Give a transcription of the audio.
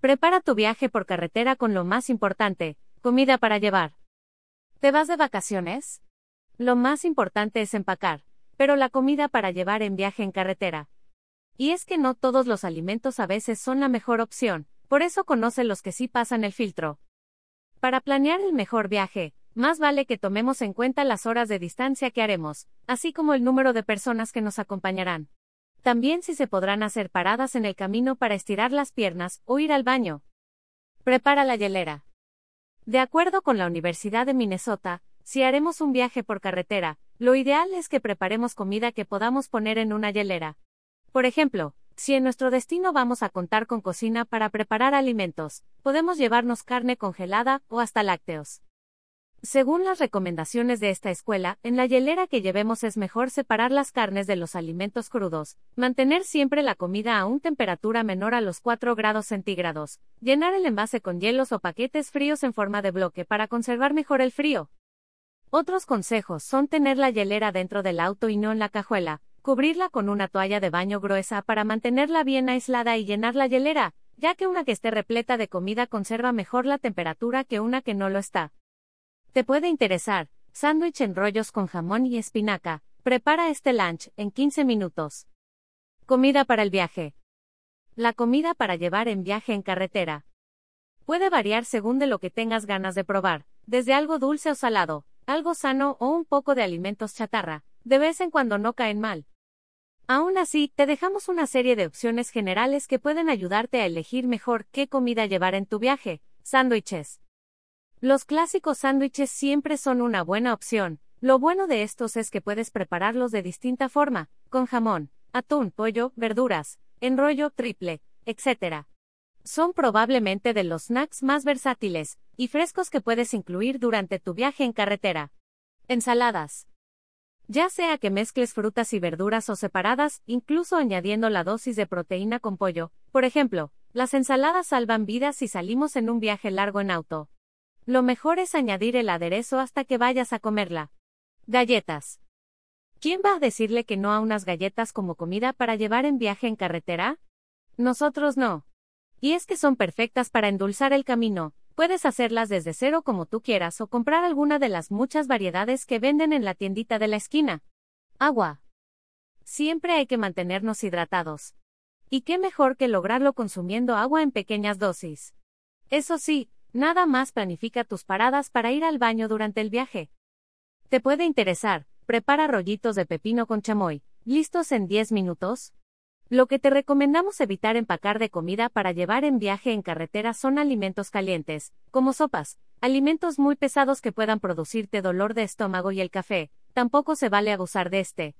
Prepara tu viaje por carretera con lo más importante, comida para llevar. ¿Te vas de vacaciones? Lo más importante es empacar, pero la comida para llevar en viaje en carretera. Y es que no todos los alimentos a veces son la mejor opción, por eso conoce los que sí pasan el filtro. Para planear el mejor viaje, más vale que tomemos en cuenta las horas de distancia que haremos, así como el número de personas que nos acompañarán. También si se podrán hacer paradas en el camino para estirar las piernas o ir al baño. Prepara la hielera. De acuerdo con la Universidad de Minnesota, si haremos un viaje por carretera, lo ideal es que preparemos comida que podamos poner en una hielera. Por ejemplo, si en nuestro destino vamos a contar con cocina para preparar alimentos, podemos llevarnos carne congelada o hasta lácteos. Según las recomendaciones de esta escuela, en la hielera que llevemos es mejor separar las carnes de los alimentos crudos, mantener siempre la comida a una temperatura menor a los 4 grados centígrados, llenar el envase con hielos o paquetes fríos en forma de bloque para conservar mejor el frío. Otros consejos son tener la hielera dentro del auto y no en la cajuela, cubrirla con una toalla de baño gruesa para mantenerla bien aislada y llenar la hielera, ya que una que esté repleta de comida conserva mejor la temperatura que una que no lo está. Te puede interesar, sándwich en rollos con jamón y espinaca. Prepara este lunch en 15 minutos. Comida para el viaje. La comida para llevar en viaje en carretera. Puede variar según de lo que tengas ganas de probar, desde algo dulce o salado, algo sano o un poco de alimentos chatarra, de vez en cuando no caen mal. Aún así, te dejamos una serie de opciones generales que pueden ayudarte a elegir mejor qué comida llevar en tu viaje. Sándwiches. Los clásicos sándwiches siempre son una buena opción. Lo bueno de estos es que puedes prepararlos de distinta forma, con jamón, atún, pollo, verduras, enrollo triple, etc. Son probablemente de los snacks más versátiles y frescos que puedes incluir durante tu viaje en carretera. Ensaladas. Ya sea que mezcles frutas y verduras o separadas, incluso añadiendo la dosis de proteína con pollo, por ejemplo, las ensaladas salvan vidas si salimos en un viaje largo en auto. Lo mejor es añadir el aderezo hasta que vayas a comerla. Galletas. ¿Quién va a decirle que no a unas galletas como comida para llevar en viaje en carretera? Nosotros no. Y es que son perfectas para endulzar el camino, puedes hacerlas desde cero como tú quieras o comprar alguna de las muchas variedades que venden en la tiendita de la esquina. Agua. Siempre hay que mantenernos hidratados. Y qué mejor que lograrlo consumiendo agua en pequeñas dosis. Eso sí, Nada más planifica tus paradas para ir al baño durante el viaje. Te puede interesar, prepara rollitos de pepino con chamoy, listos en 10 minutos. Lo que te recomendamos evitar empacar de comida para llevar en viaje en carretera son alimentos calientes, como sopas, alimentos muy pesados que puedan producirte dolor de estómago y el café, tampoco se vale abusar de este.